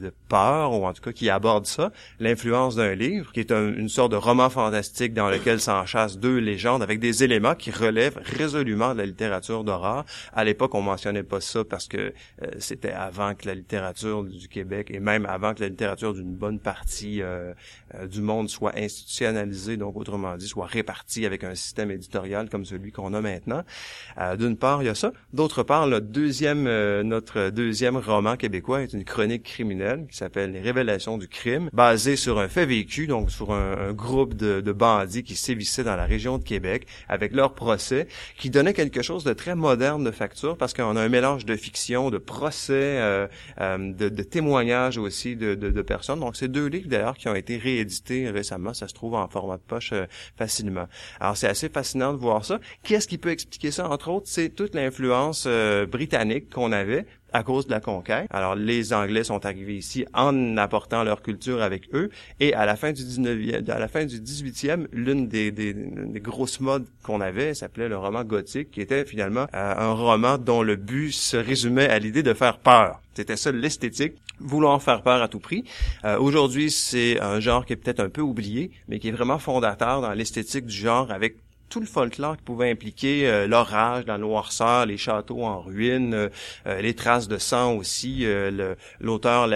de peur, ou en tout cas qui aborde ça, l'influence d'un livre, qui est une sorte de roman fantastique dans lequel s'enchassent deux légendes avec des éléments qui relèvent résolument de la littérature d'horreur. À l'époque, on mentionnait pas ça parce que euh, c'était avant que la littérature du Québec, et même avant que la littérature d'une bonne partie euh, euh, du monde soit institutionnalisée, donc autrement dit, soit répartie avec un système éditorial comme celui qu'on a maintenant. D'une part, il y a ça. D'autre part, deuxième, notre deuxième roman québécois est une chronique criminelle criminel qui s'appelle Les Révélations du crime, basé sur un fait vécu, donc sur un, groupe de, de, bandits qui sévissaient dans la région de Québec, avec leur procès, qui donnait quelque chose de très moderne de facture, parce qu'on a un mélange de fiction, de procès, euh, euh, de, de, témoignages aussi de, de, de personnes. Donc, c'est deux livres d'ailleurs qui ont été réédités récemment. Ça se trouve en format de poche euh, facilement. Alors, c'est assez fascinant de voir ça. Qu'est-ce qui peut expliquer ça? Entre autres, c'est toute l'influence britannique qu'on avait à cause de la conquête. Alors les Anglais sont arrivés ici en apportant leur culture avec eux et à la fin du 19e, à la fin du 18e, l'une des, des, des, grosses modes qu'on avait s'appelait le roman gothique qui était finalement euh, un roman dont le but se résumait à l'idée de faire peur. C'était ça l'esthétique, vouloir faire peur à tout prix. Euh, Aujourd'hui, c'est un genre qui est peut-être un peu oublié, mais qui est vraiment fondateur dans l'esthétique du genre avec tout le folklore qui pouvait impliquer euh, l'orage, la noirceur, les châteaux en ruine, euh, euh, les traces de sang aussi. L'auteur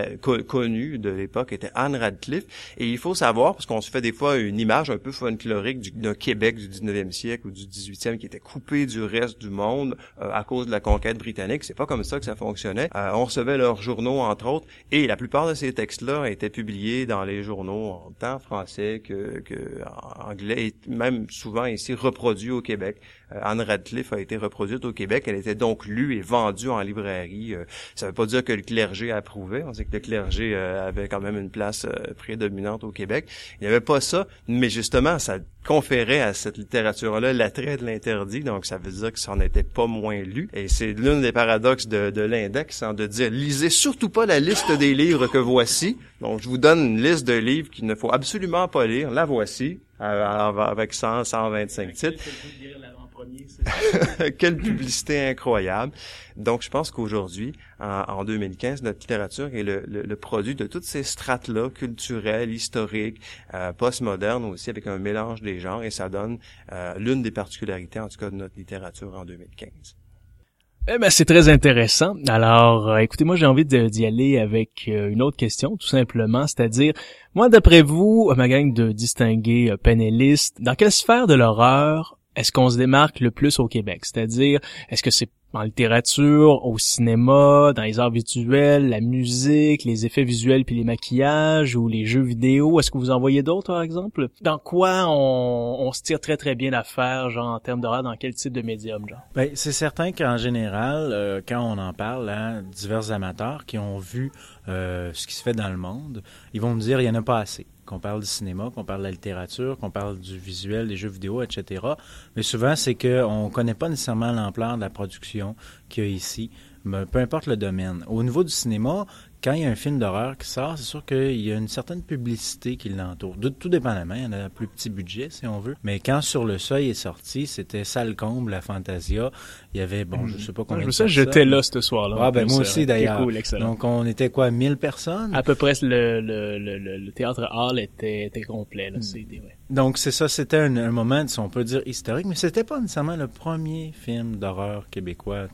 connu de l'époque était Anne Radcliffe. Et il faut savoir, parce qu'on se fait des fois une image un peu folklorique d'un Québec du 19e siècle ou du 18e qui était coupé du reste du monde à cause de la conquête britannique. C'est pas comme ça que ça fonctionnait. on recevait leurs journaux, entre autres, et la plupart de ces textes-là étaient publiés dans les journaux en tant français que, que anglais, et même souvent ici reproduit au Québec. Euh, Anne Radcliffe a été reproduite au Québec. Elle était donc lue et vendue en librairie. Euh, ça ne veut pas dire que le clergé approuvait. On sait que le clergé euh, avait quand même une place prédominante au Québec. Il n'y avait pas ça, mais justement, ça conférait à cette littérature-là l'attrait de l'interdit. Donc, ça veut dire que ça n'était pas moins lu. Et c'est l'une des paradoxes de, de l'index, hein, de dire, lisez surtout pas la liste des livres que voici. Donc, je vous donne une liste de livres qu'il ne faut absolument pas lire. La voici avec 100, 125 titres. Quelle publicité incroyable. Donc, je pense qu'aujourd'hui, en, 2015, notre littérature est le, produit de toutes ces strates-là, culturelles, historiques, euh, postmodernes aussi, avec un mélange des genres, et ça donne euh, l'une des particularités, en tout cas, de notre littérature en 2015. Eh ben, c'est très intéressant. Alors, euh, écoutez, moi, j'ai envie d'y aller avec euh, une autre question, tout simplement, c'est-à-dire, moi, d'après vous, ma gang de distingués euh, panélistes, dans quelle sphère de l'horreur est-ce qu'on se démarque le plus au Québec? C'est-à-dire, est-ce que c'est en littérature, au cinéma, dans les arts visuels, la musique, les effets visuels puis les maquillages ou les jeux vidéo. Est-ce que vous en voyez d'autres, par exemple? Dans quoi on, se tire très très bien l'affaire, genre en termes d'horreur, dans quel type de médium, genre? Ben, c'est certain qu'en général, euh, quand on en parle à divers amateurs qui ont vu euh, ce qui se fait dans le monde, ils vont me dire il y en a pas assez qu'on parle du cinéma, qu'on parle de la littérature, qu'on parle du visuel, des jeux vidéo, etc. Mais souvent, c'est qu'on ne connaît pas nécessairement l'ampleur de la production qu'il y a ici, mais peu importe le domaine. Au niveau du cinéma, quand il y a un film d'horreur qui sort, c'est sûr qu'il y a une certaine publicité qui l'entoure. tout dépendamment, il y en a un plus petit budget, si on veut. Mais quand Sur le Seuil est sorti, c'était sale comble, la Fantasia. Il y avait, bon, je sais pas combien Je me sais, j'étais là ce soir-là. Ah, ben moi aussi, d'ailleurs. Donc, on était quoi, 1000 personnes? À peu près, le, le, le, le théâtre hall était, était complet, là. Hmm. Ouais. Donc, c'est ça, c'était un, moment, on peut dire, historique, mais c'était pas nécessairement le premier film d'horreur québécois.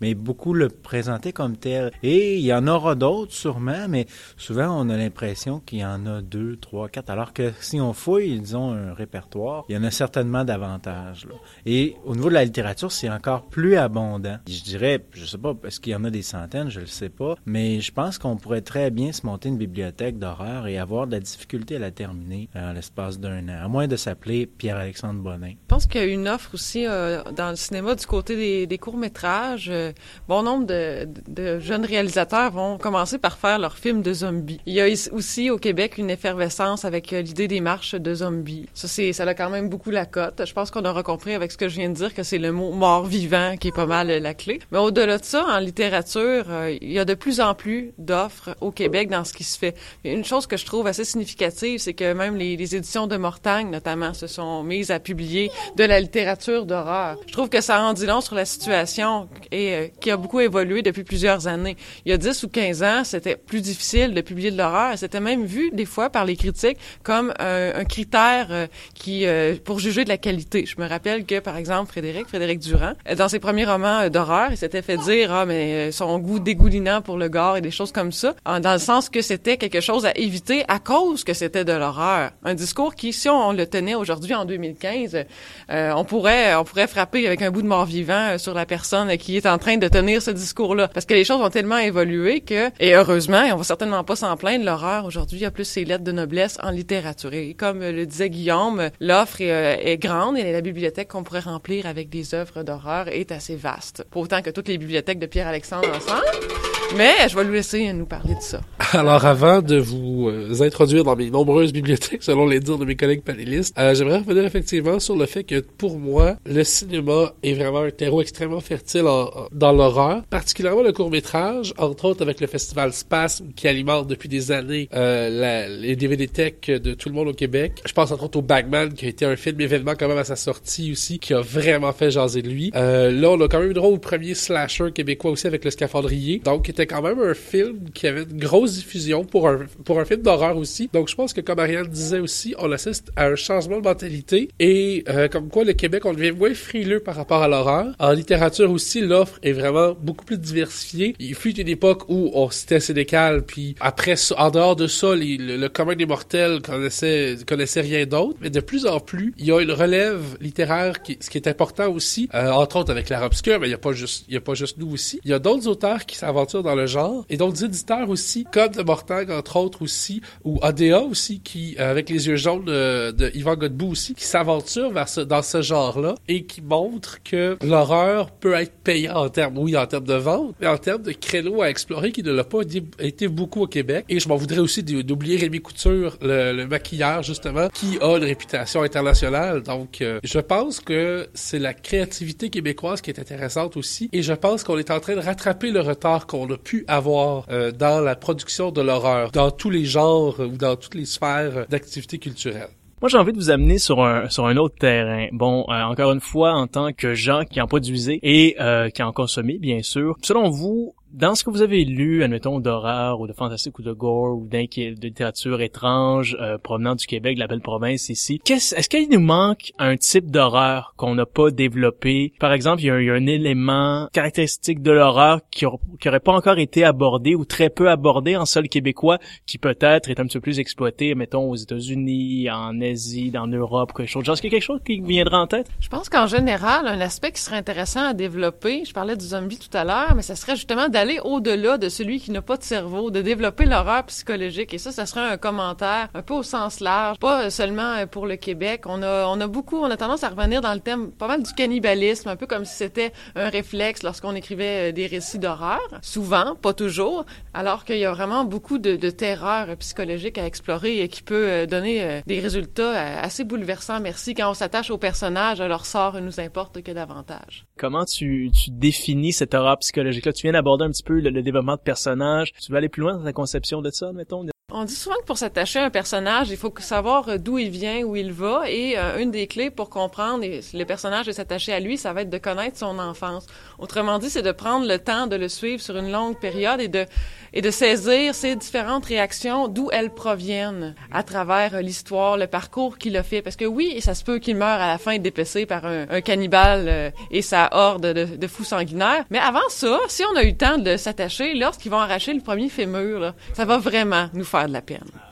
Mais beaucoup le présentaient comme tel. Et il y en aura d'autres sûrement, mais souvent on a l'impression qu'il y en a deux, trois, quatre, alors que si on fouille, ils ont un répertoire, il y en a certainement davantage. Et au niveau de la littérature, c'est encore plus abondant. Je dirais, je sais pas, est-ce qu'il y en a des centaines, je le sais pas, mais je pense qu'on pourrait très bien se monter une bibliothèque d'horreur et avoir de la difficulté à la terminer en l'espace d'un an, à moins de s'appeler Pierre-Alexandre Bonin. Je pense qu'il y a une offre aussi euh, dans le cinéma du côté des, courts-métrages. Euh, bon nombre de, jeunes réalisateurs vont commencer par faire leurs films de zombies. Il y a aussi au Québec une effervescence avec euh, l'idée des marches de zombies. Ça, ça a quand même beaucoup la cote. Je pense qu'on aura compris avec ce que je viens de dire que c'est le mot mort-vivant qui est pas mal la clé. Mais au-delà de ça, en littérature, il y a de plus en plus d'offres au Québec dans ce qui se fait. Une chose que je trouve assez significative, c'est que même les, les éditions de Mortagne, notamment, se sont mises à publier de la littérature d'horreur. Je trouve que ça en dit long sur la situation et euh, qui a beaucoup évolué depuis plusieurs années. Il y a 10 ou 15 ans, c'était plus difficile de publier de l'horreur. C'était même vu des fois par les critiques comme un, critère euh, qui euh, pour juger de la qualité. Je me rappelle que par exemple Frédéric Frédéric Durand euh, dans ses premiers romans d'horreur, il s'était fait dire ah mais son goût dégoulinant pour le gore et des choses comme ça, dans le sens que c'était quelque chose à éviter à cause que c'était de l'horreur. Un discours qui si on le tenait aujourd'hui en 2015 euh, on pourrait on pourrait frapper avec un bout de mort vivant sur la personne qui est en train de tenir ce discours-là. Parce que les choses ont tellement évolué que, et heureusement, on va certainement pas s'en plaindre, l'horreur aujourd'hui a plus ses lettres de noblesse en littérature. Et comme le disait Guillaume, l'offre est, est, grande et la bibliothèque qu'on pourrait remplir avec des œuvres d'horreur est assez vaste. Pas autant que toutes les bibliothèques de Pierre-Alexandre ensemble. Mais je vais lui laisser nous parler de ça. Alors, avant de vous euh, introduire dans mes nombreuses bibliothèques, selon les dires de mes collègues panélistes, euh, j'aimerais revenir effectivement sur le fait que, pour moi, le cinéma est vraiment un terreau extrêmement fertile dans l'horreur, particulièrement le court-métrage, entre autres avec le festival Spasm qui alimente depuis des années euh, les DVD tech de tout le monde au Québec. Je pense entre autres au Bagman, qui a été un film événement quand même à sa sortie aussi, qui a vraiment fait jaser de lui. Là, on a quand même eu droit au premier slasher québécois aussi avec le scaphandrier, donc quand même un film qui avait une grosse diffusion pour un, pour un film d'horreur aussi. Donc je pense que comme Ariane disait aussi, on assiste à un changement de mentalité et euh, comme quoi le Québec, on devient moins frileux par rapport à l'horreur. En littérature aussi, l'offre est vraiment beaucoup plus diversifiée. Il fut une époque où on citait Sénécal, puis après, en dehors de ça, le, commun des mortels connaissait, connaissait rien d'autre. Mais de plus en plus, il y a une relève littéraire qui, ce qui est important aussi, euh, entre autres avec l'art obscur, mais il y a pas juste, il y a pas juste nous aussi. Il y a d'autres auteurs qui s'aventurent le genre et d'autres éditeurs aussi, comme de Mortag, entre autres aussi, ou ADA aussi, qui, euh, avec les yeux jaunes de, de Yvan Godbout aussi, qui s'aventure vers ce, dans ce genre-là et qui montre que l'horreur peut être payante en termes, oui, en termes de vente, mais en termes de créneaux à explorer qui ne l'a pas été beaucoup au Québec. Et je m'en voudrais aussi d'oublier Rémi Couture, le, le, maquilleur, justement, qui a une réputation internationale. Donc, euh, je pense que c'est la créativité québécoise qui est intéressante aussi. Et je pense qu'on est en train de rattraper le retard qu'on a pu avoir euh, dans la production de l'horreur, dans tous les genres ou dans toutes les sphères d'activité culturelle. Moi, j'ai envie de vous amener sur un sur un autre terrain. Bon, euh, encore une fois, en tant que gens qui en produisaient et euh, qui en consommaient, bien sûr. Selon vous, dans ce que vous avez lu, admettons, d'horreur ou de fantastique ou de gore ou de littérature étrange euh, provenant du Québec, de la belle province ici, est-ce est qu'il nous manque un type d'horreur qu'on n'a pas développé? Par exemple, il y, a, il y a un élément caractéristique de l'horreur qui, qui aurait pas encore été abordé ou très peu abordé en sol québécois, qui peut-être est un petit peu plus exploité, mettons, aux États-Unis, en Asie, dans l'Europe, quelque chose. Est-ce qu'il y a quelque chose qui viendra en tête? Je pense qu'en général, un aspect qui serait intéressant à développer, je parlais du zombie tout à l'heure, mais ça serait justement d'aller au-delà de celui qui n'a pas de cerveau, de développer l'horreur psychologique. Et ça, ça serait un commentaire un peu au sens large, pas seulement pour le Québec. On a, on a beaucoup, on a tendance à revenir dans le thème pas mal du cannibalisme, un peu comme si c'était un réflexe lorsqu'on écrivait euh, des récits d'horreur. Souvent, pas toujours, alors qu'il y a vraiment beaucoup de, de terreur psychologique à explorer et qui peut euh, donner euh, des résultats assez bouleversants. Merci. Quand on s'attache aux personnages, leur sort nous importe que davantage. Comment tu, tu définis cette horreur psychologique-là? Tu viens d'aborder un petit peu le, développement de personnages. Tu veux aller plus loin dans ta conception de ça, mettons? On dit souvent que pour s'attacher à un personnage, il faut savoir euh, d'où il vient, où il va, et euh, une des clés pour comprendre le personnage et s'attacher à lui, ça va être de connaître son enfance. Autrement dit, c'est de prendre le temps de le suivre sur une longue période et de et de saisir ses différentes réactions, d'où elles proviennent, à travers euh, l'histoire, le parcours qu'il a fait. Parce que oui, ça se peut qu'il meure à la fin dépecé par un, un cannibale et sa horde de, de, fous sanguinaires. Mais avant ça, si on a eu le temps de s'attacher, lorsqu'ils vont arracher le premier fémur, là, ça va vraiment nous faire de la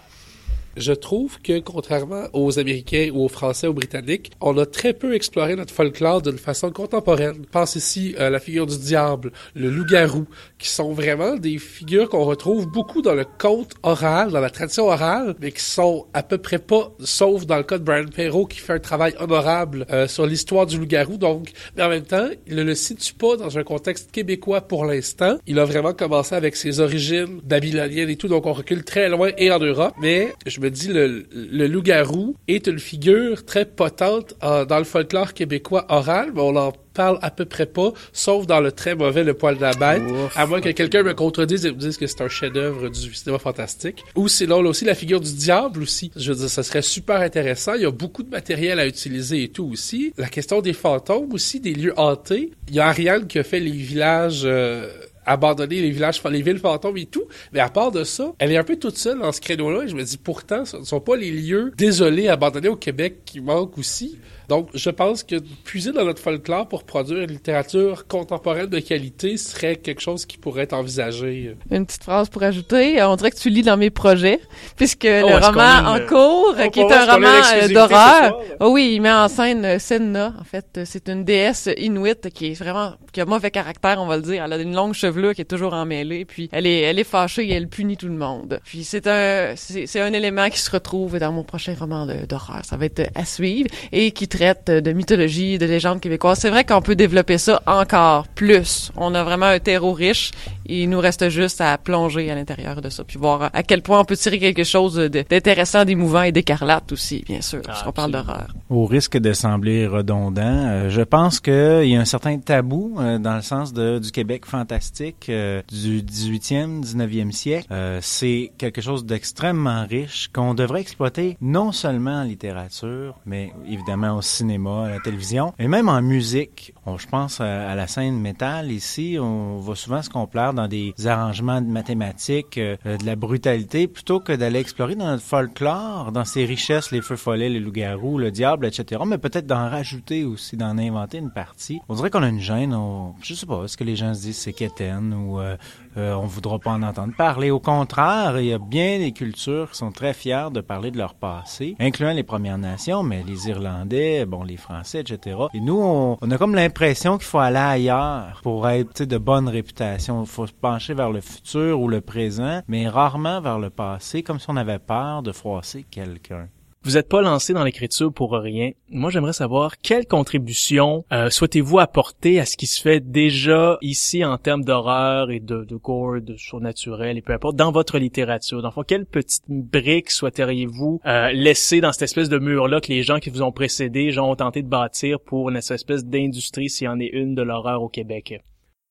je trouve que contrairement aux Américains ou aux Français ou aux Britanniques, on a très peu exploré notre folklore d'une façon contemporaine. Pense ici à la figure du diable, le loup-garou, qui sont vraiment des figures qu'on retrouve beaucoup dans le conte oral, dans la tradition orale, mais qui sont à peu près pas, sauf dans le cas de Brian Perrault qui fait un travail honorable euh, sur l'histoire du loup-garou. Donc, mais en même temps, il ne le situe pas dans un contexte québécois pour l'instant. Il a vraiment commencé avec ses origines babyloniennes et tout, donc on recule très loin et en Europe. Mais je me dit, le, le loup-garou est une figure très potente euh, dans le folklore québécois oral, mais on en parle à peu près pas, sauf dans le très mauvais Le Poil de la Bête, à moins que quelqu'un me contredise et me dise que c'est un chef-d'œuvre du cinéma fantastique. Ou sinon, là aussi, la figure du diable aussi. Je veux dire, ça serait super intéressant. Il y a beaucoup de matériel à utiliser et tout aussi. La question des fantômes aussi, des lieux hantés. Il y a Ariane qui a fait les villages... Euh, abandonner les villages, les villes fantômes et tout. Mais à part de ça, elle est un peu toute seule dans ce créneau-là. Et je me dis, pourtant, ce ne sont pas les lieux désolés, abandonnés au Québec qui manquent aussi. Donc, je pense que puiser dans notre folklore pour produire une littérature contemporaine de qualité serait quelque chose qui pourrait être envisagé. Une petite phrase pour ajouter. On dirait que tu lis dans mes projets, puisque oh, le roman en cours, oh, qui est un roman euh, d'horreur, oh, oui, il met en scène euh, Senna. En fait, c'est une déesse inuite qui est vraiment, qui a mauvais caractère, on va le dire. Elle a une longue chevelure qui est toujours emmêlée, puis elle est, elle est fâchée et elle punit tout le monde. Puis c'est un, c'est un élément qui se retrouve dans mon prochain roman d'horreur. Ça va être à suivre et qui de mythologie, de légendes québécoises. C'est vrai qu'on peut développer ça encore plus. On a vraiment un terreau riche il nous reste juste à plonger à l'intérieur de ça, puis voir à quel point on peut tirer quelque chose d'intéressant, d'émouvant et d'écarlate aussi, bien sûr, parce qu'on parle d'horreur. Au risque de sembler redondant, euh, je pense qu'il y a un certain tabou euh, dans le sens de, du Québec fantastique euh, du 18e, 19e siècle. C'est quelque chose d'extrêmement riche qu'on devrait exploiter non seulement en littérature, mais évidemment au cinéma, à la télévision, et même en musique. Je pense à, la scène métal ici, on va souvent se complaire dans des arrangements de mathématiques, euh, de la brutalité, plutôt que d'aller explorer dans notre folklore, dans ses richesses, les feux follets, les loups-garous, le diable, etc. Mais peut-être d'en rajouter aussi, d'en inventer une partie. On dirait qu'on a une gêne. On... Je sais pas, est-ce que les gens se disent c'est quétaine ou euh, euh, on voudra pas en entendre parler. Au contraire, il y a bien des cultures qui sont très fières de parler de leur passé, incluant les Premières Nations, mais les Irlandais, bon, les Français, etc. Et nous, on a comme l'impression qu'il faut aller ailleurs pour être de bonne réputation. Il faut se pencher vers le futur ou le présent, mais rarement vers le passé, comme si on avait peur de froisser quelqu'un. Vous n'êtes pas lancé dans l'écriture pour rien. Moi, j'aimerais savoir quelle contribution euh, souhaitez-vous apporter à ce qui se fait déjà ici en termes d'horreur et de, de gore, de surnaturel et peu importe, dans votre littérature? Dans le fond, quelle petite brique souhaiteriez-vous euh, laisser dans cette espèce de mur-là que les gens qui vous ont précédé, gens ont tenté de bâtir pour une espèce d'industrie, s'il y en est une, de l'horreur au Québec?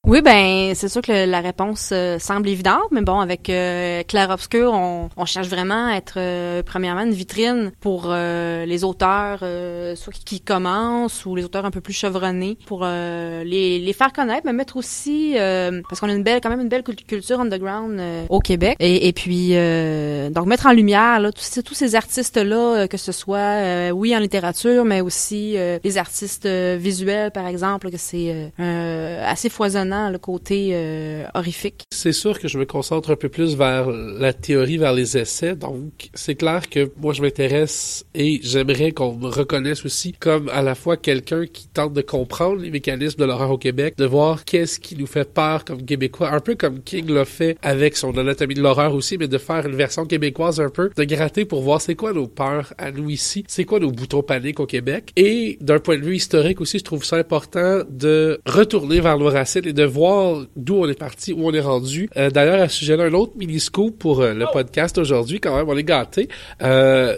Oui, ben c'est sûr que la réponse euh, semble évidente, mais bon, avec euh, Claire Obscur, on, cherche vraiment à être euh, premièrement une vitrine pour les auteurs, soit qui commencent ou les auteurs un peu plus chevronnés, pour les, les faire connaître, mais mettre aussi parce qu'on a une belle, quand même une belle culture underground au Québec, et, puis donc mettre en lumière là, tous, tous ces artistes là, que ce soit oui en littérature, mais aussi les artistes visuels par exemple, que c'est assez foisonnant le côté euh, horrifique. C'est sûr que je me concentre un peu plus vers la théorie, vers les essais. Donc, c'est clair que moi, je m'intéresse et j'aimerais qu'on me reconnaisse aussi comme à la fois quelqu'un qui tente de comprendre les mécanismes de l'horreur au Québec, de voir qu'est-ce qui nous fait peur comme Québécois, un peu comme King l'a fait avec son anatomie de l'horreur aussi, mais de faire une version québécoise un peu, de gratter pour voir c'est quoi nos peurs à nous ici, c'est quoi nos boutons paniques au Québec. Et d'un point de vue historique aussi, je trouve ça important de retourner vers nos racines et de voir d'où on est parti, où on est rendu. Euh, d'ailleurs, à ce sujet-là, un autre mini-scoop pour euh, le oh! podcast aujourd'hui, quand même, on est gâtés. Euh,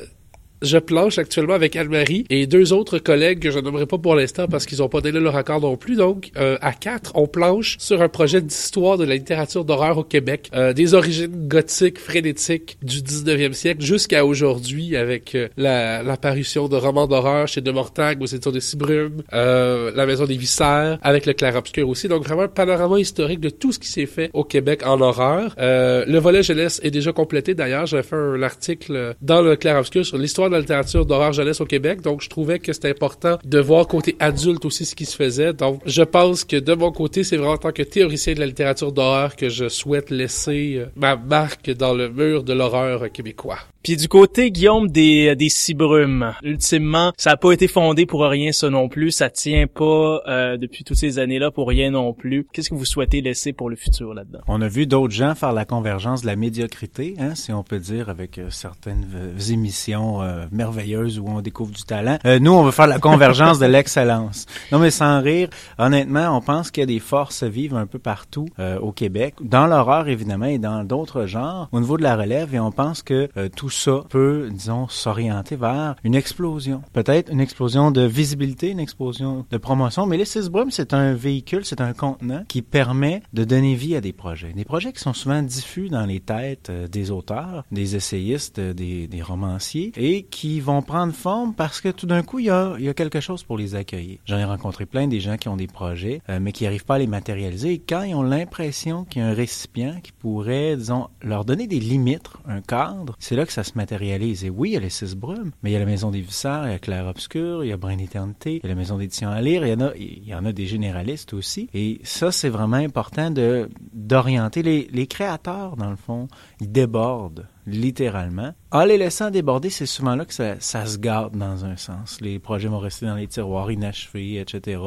je planche actuellement avec Anne-Marie et deux autres collègues que je nommerai pas pour l'instant parce qu'ils ont pas donné leur accord non plus. Donc, euh, à quatre, on planche sur un projet d'histoire de la littérature d'horreur au Québec, euh, des origines gothiques, frénétiques du 19e siècle jusqu'à aujourd'hui avec euh, l'apparition de romans d'horreur chez De Mortagne, aux éditions de Cibrume, La Maison des Viscères, avec le Clair-Obscur aussi. Donc, vraiment un panorama historique de tout ce qui s'est fait au Québec en horreur. le volet jeunesse est déjà complété. D'ailleurs, j'ai fait un article dans le Clair-Obscur sur l'histoire de la littérature d'horreur jeunesse au Québec, donc je trouvais que c'était important de voir côté adulte aussi ce qui se faisait. Donc, je pense que de mon côté, c'est vraiment en tant que théoricien de la littérature d'horreur que je souhaite laisser euh, ma marque dans le mur de l'horreur québécois. Puis du côté Guillaume des des Cibrumes, ultimement, ça a pas été fondé pour rien ça non plus, ça tient pas euh, depuis toutes ces années-là pour rien non plus. Qu'est-ce que vous souhaitez laisser pour le futur là-dedans? On a vu d'autres gens faire la convergence de la médiocrité, hein, si on peut dire, avec euh, certaines émissions euh, merveilleuses où on découvre du talent. nous, on veut faire la convergence de l'excellence. Non, mais sans rire, honnêtement, on pense qu'il y a des forces vives un peu partout au Québec, dans l'horreur évidemment et dans d'autres genres, au niveau de la relève, et on pense que tout ça peut, disons, s'orienter vers une explosion. Peut-être une explosion de visibilité, une explosion de promotion, mais les Six c'est un véhicule, c'est un contenant qui permet de donner vie à des projets. Des projets qui sont souvent diffus dans les têtes euh, des auteurs, des essayistes, euh, des, romanciers, et qui vont prendre forme parce que tout d'un coup, il y a, il y a quelque chose pour les accueillir. J'en ai rencontré plein des gens qui ont des projets, euh, mais qui n'arrivent pas à les matérialiser. Et quand ils ont l'impression qu'il y a un récipient qui pourrait, disons, leur donner des limites, un cadre, c'est là que ça se matérialise. Et oui, il y a les six brumes, mais il y a la Maison des Vissards, il y a Claire Obscur, il y a Brin d'Éternité, il y a la Maison d'édition à lire, il y en a, il y en a des généralistes aussi. Et ça, c'est vraiment important de d'orienter les, les créateurs, dans le fond, ils débordent littéralement. En les laissant déborder, c'est souvent là que ça, ça, se garde dans un sens. Les projets vont rester dans les tiroirs inachevés, etc.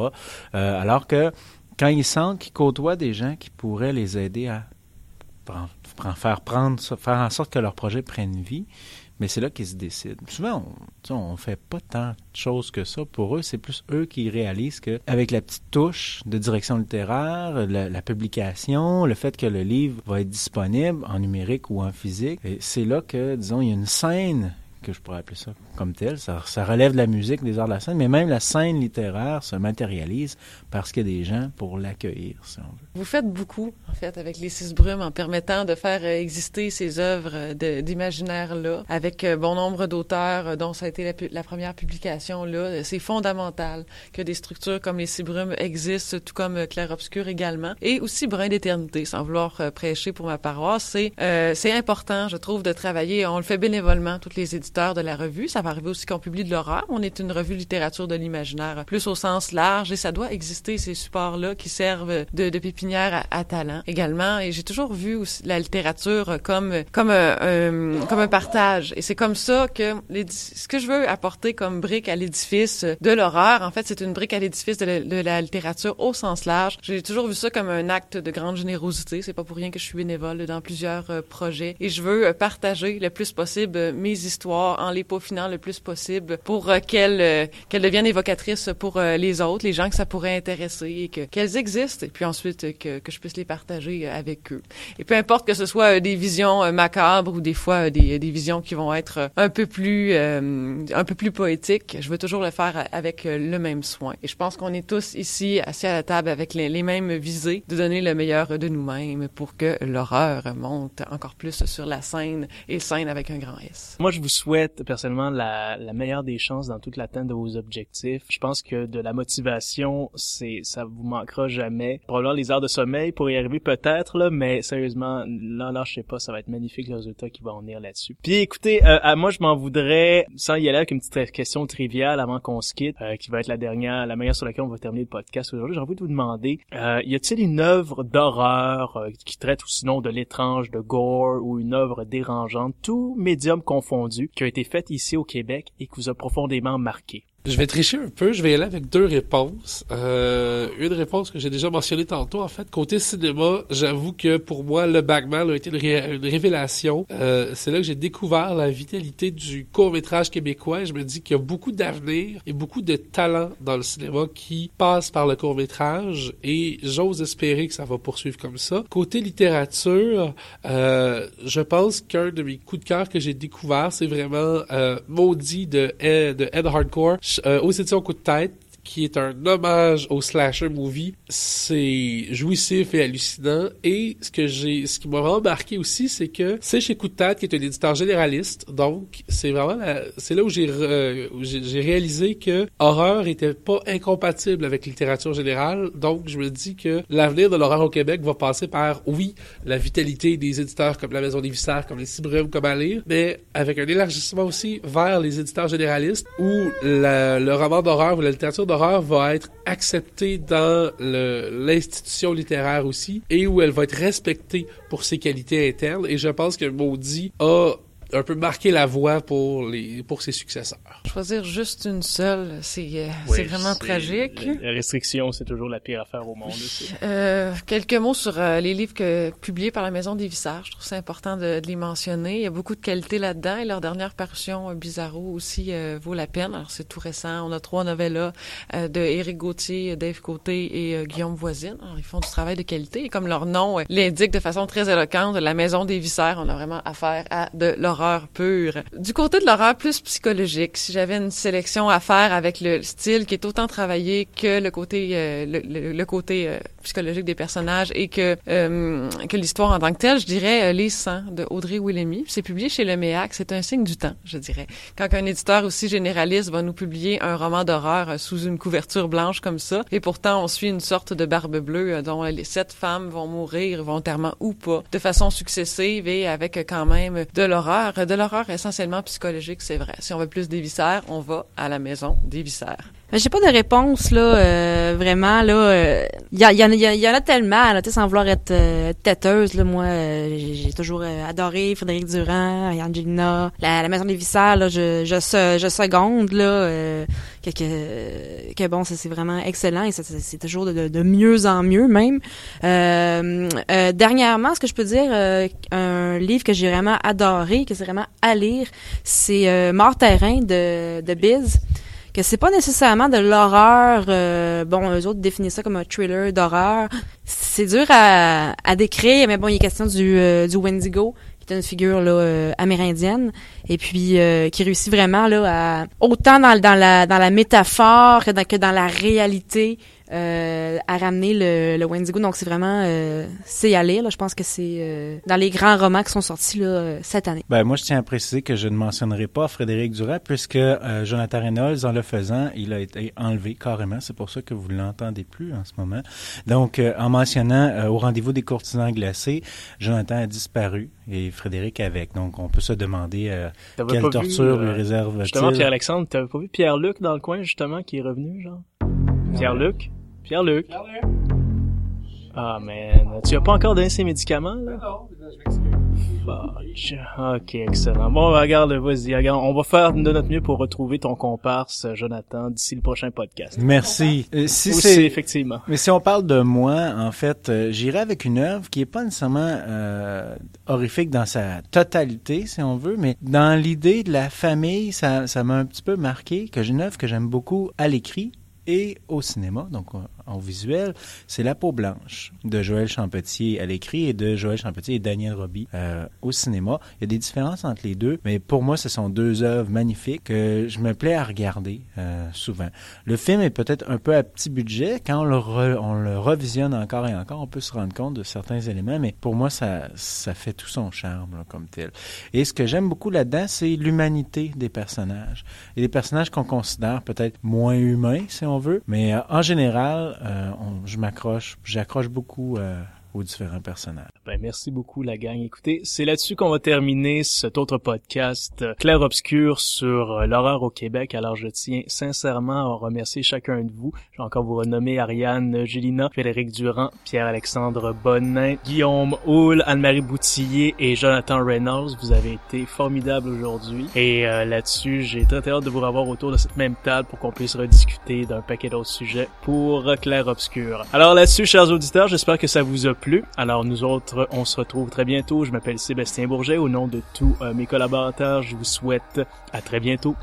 Euh, alors que quand ils sentent qu'ils côtoient des gens qui pourraient les aider à faire en sorte que leur projet prenne vie, mais c'est là qu'ils se décident. Souvent, on, on fait pas tant de choses que ça. Pour eux, c'est plus eux qui réalisent qu'avec la petite touche de direction littéraire, la, la, publication, le fait que le livre va être disponible en numérique ou en physique, c'est là que, disons, il y a une scène que je pourrais appeler ça comme tel. Ça, relève de la musique, des arts de la scène, mais même la scène littéraire se matérialise parce qu'il y a des gens pour l'accueillir, si on veut. Vous faites beaucoup, en fait, avec les Six Brumes en permettant de faire exister ces œuvres d'imaginaire-là, avec euh, bon nombre d'auteurs, euh, dont ça a été la, première publication-là. C'est fondamental que des structures comme les Six Brumes existent, tout comme euh, Clair Obscur également, et aussi Brin d'éternité, sans vouloir prêcher pour ma paroisse. C'est euh, important, je trouve, de travailler. On le fait bénévolement, toutes les de la revue. Ça va arriver aussi qu'on publie de l'horreur. On est une revue littérature de l'imaginaire, plus au sens large, et ça doit exister, ces supports-là, qui servent de, pépinière à, à, talent également. Et j'ai toujours vu aussi la littérature comme comme un, un comme un partage. Et c'est comme ça que ce que je veux apporter comme brique à l'édifice de l'horreur, en fait, c'est une brique à l'édifice de, la littérature au sens large. J'ai toujours vu ça comme un acte de grande générosité. C'est pas pour rien que je suis bénévole dans plusieurs euh, projets. Et je veux euh, partager le plus possible mes histoires en les peaufinant le plus possible pour euh, qu'elles euh, qu'elles deviennent évocatrices pour euh, les autres, les gens que ça pourrait intéresser et que qu'elles existent et puis ensuite que, que je puisse les partager avec eux. Et peu importe que ce soit des visions macabres ou des fois des, des visions qui vont être un peu plus un peu plus poétiques, je veux toujours le faire avec le même soin. Et je pense qu'on est tous ici assis à la table avec les, les mêmes visées de donner le meilleur de nous-mêmes pour que l'horreur monte encore plus sur la scène et scène avec un grand S. Moi, je vous souhaite personnellement la, la meilleure des chances dans toute l'atteinte de vos objectifs. Je pense que de la motivation, c'est ça vous manquera jamais. Probablement les heures de sommeil pour y arriver peut-être là, mais sérieusement, là là je sais pas, ça va être magnifique le résultat qui va en venir là-dessus. Puis écoutez, euh, à moi je m'en voudrais sans y aller avec une petite question triviale avant qu'on se quitte, euh, qui va être la dernière, la manière sur laquelle on va terminer le podcast aujourd'hui. J'ai envie de vous demander, euh, y a-t-il une œuvre d'horreur euh, qui traite ou sinon de l'étrange, de gore ou une œuvre dérangeante, tout médium confondu, qui a été faite ici au Québec et qui vous a profondément marqué? Je vais tricher un peu, je vais y aller avec deux réponses. Euh, une réponse que j'ai déjà mentionnée tantôt, en fait, côté cinéma, j'avoue que pour moi, le Bagman a été une, ré une révélation. Euh, c'est là que j'ai découvert la vitalité du court-métrage québécois. Je me dis qu'il y a beaucoup d'avenir et beaucoup de talent dans le cinéma qui passe par le court-métrage et j'ose espérer que ça va poursuivre comme ça. Côté littérature, euh, je pense qu'un de mes coups de cœur que j'ai découvert, c'est vraiment euh, Maudit de Ed Hardcore euh, aux éditions Coup de tête qui est un hommage au slasher movie. C'est jouissif et hallucinant. Et ce que j'ai, ce qui m'a vraiment marqué aussi, c'est que c'est chez Coup de tête, qui est un éditeur généraliste. Donc, c'est vraiment la, c'est là où j'ai, euh, j'ai réalisé que horreur était pas incompatible avec littérature générale. Donc, je me dis que l'avenir de l'horreur au Québec va passer par, oui, la vitalité des éditeurs comme la Maison des Vissards, comme les Cibrumes, comme à lire, mais avec un élargissement aussi vers les éditeurs généralistes où la, le roman d'horreur ou la littérature d'horreur va être acceptée dans l'institution littéraire aussi et où elle va être respectée pour ses qualités internes. Et je pense que Maudit a un peu marqué la voie pour les pour ses successeurs. Choisir juste une seule, c'est euh, oui, c'est vraiment tragique. La restriction, c'est toujours la pire affaire au monde. Aussi. Euh, quelques mots sur euh, les livres que, publiés par la Maison des Vissards. Je trouve c'est important de, de, les mentionner. Il y a beaucoup de qualité là-dedans et leur dernière parution, euh, Bizarro, aussi euh, vaut la peine. Alors c'est tout récent. On a trois novellas de Éric Gauthier, Dave Côté et Guillaume Voisine. Alors ils font du travail de qualité et comme leur nom l'indique de façon très éloquente, la Maison des Vissards, on a vraiment affaire à de l'horreur Du côté de l'horreur plus psychologique, si j'avais une sélection à faire avec le style qui est autant travaillé que le côté euh, le, côté euh, psychologique des personnages et que euh, que l'histoire en tant que telle, je dirais Les Sangs de Audrey Willemy. C'est publié chez le MEAC. C'est un signe du temps, je dirais. Quand un éditeur aussi généraliste va nous publier un roman d'horreur sous une couverture blanche comme ça, et pourtant on suit une sorte de barbe bleue dont les sept femmes vont mourir volontairement ou pas, de façon successive et avec quand même de l'horreur, de l'horreur essentiellement psychologique, c'est vrai. Si on veut plus des viscères, on va à la maison des viscères. J'ai pas de réponse là, euh, vraiment là. Il y, y, y, y, en a tellement, là, sans vouloir être euh, têteuse là. Moi, euh, j'ai toujours adoré Frédéric Durand, Angelina, la, la Maison des Viscères. Là, je, je, je seconde là que, que, que bon, c'est vraiment excellent et c'est toujours de, de, mieux en mieux même. dernièrement, ce que je peux dire, un livre que j'ai vraiment adoré, que c'est vraiment à lire, c'est Mort terrain de de Biz que c'est pas nécessairement de l'horreur. Euh, bon, eux autres définissent ça comme un thriller d'horreur. C'est dur à, à, décrire, mais bon, il est question du, euh, du Wendigo, qui est une figure là euh, amérindienne, et puis qui réussit vraiment là à autant dans, dans la dans la métaphore que dans la réalité euh, à ramener le, le Wendigo. Donc c'est vraiment euh, c'est à lire. Là. Je pense que c'est euh, dans les grands romans qui sont sortis là, cette année. Ben moi je tiens à préciser que je ne mentionnerai pas Frédéric Duras puisque Jonathan Reynolds en le faisant il a été enlevé carrément. C'est pour ça que vous l'entendez plus en ce moment. Donc en mentionnant au rendez-vous des courtisans glacés, Jonathan a disparu et Frédéric avec. Donc on peut se demander quelle torture lui réserve. Justement Pierre Alexandre, t'avais pas vu Pierre Luc dans le coin justement qui est revenu genre? Pierre Luc. Pierre-Luc. Ah, man. Tu as pas encore donné ces médicaments, là? Non, je Ok, excellent. Bon, regarde, vas-y, regarde. On va faire de notre mieux pour retrouver ton comparse, Jonathan, d'ici le prochain podcast. Merci. Euh, si c'est effectivement. Mais si on parle de moi, en fait, euh, j'irai avec une œuvre qui est pas nécessairement euh, horrifique dans sa totalité, si on veut, mais dans l'idée de la famille, ça, ça m'a un petit peu marqué que j'ai une œuvre que j'aime beaucoup à l'écrit et au cinéma, donc en visuel, c'est La peau blanche de Joël Champetier à l'écrit et de Joël Champetier et Daniel Roby euh, au cinéma. Il y a des différences entre les deux, mais pour moi, ce sont deux œuvres magnifiques que je me plais à regarder euh, souvent. Le film est peut-être un peu à petit budget. Quand on le, le revisionne encore et encore, on peut se rendre compte de certains éléments, mais pour moi, ça, ça fait tout son charme comme tel. Et ce que j'aime beaucoup là-dedans, c'est l'humanité des personnages. Et des personnages qu'on considère peut-être moins humains, si on veut, mais euh, en général, euh, je m'accroche, j'accroche beaucoup euh, aux différents personnages. Ben, merci beaucoup, la gang. Écoutez, c'est là-dessus qu'on va terminer cet autre podcast euh, Clair Obscur sur euh, l'horreur au Québec. Alors, je tiens sincèrement à remercier chacun de vous. Je vais encore vous renommer Ariane Gélina, Frédéric Durand, Pierre-Alexandre Bonnin, Guillaume Houle, Anne-Marie Boutillier et Jonathan Reynolds. Vous avez été formidables aujourd'hui. Et euh, là-dessus, j'ai très hâte de vous revoir autour de cette même table pour qu'on puisse rediscuter d'un paquet d'autres sujets pour Clair Obscur. Alors là-dessus, chers auditeurs, j'espère que ça vous a Alors nous autres, on se retrouve très bientôt. Je m'appelle Sébastien Bourget. Au nom de tous euh, mes collaborateurs, je vous souhaite à très bientôt.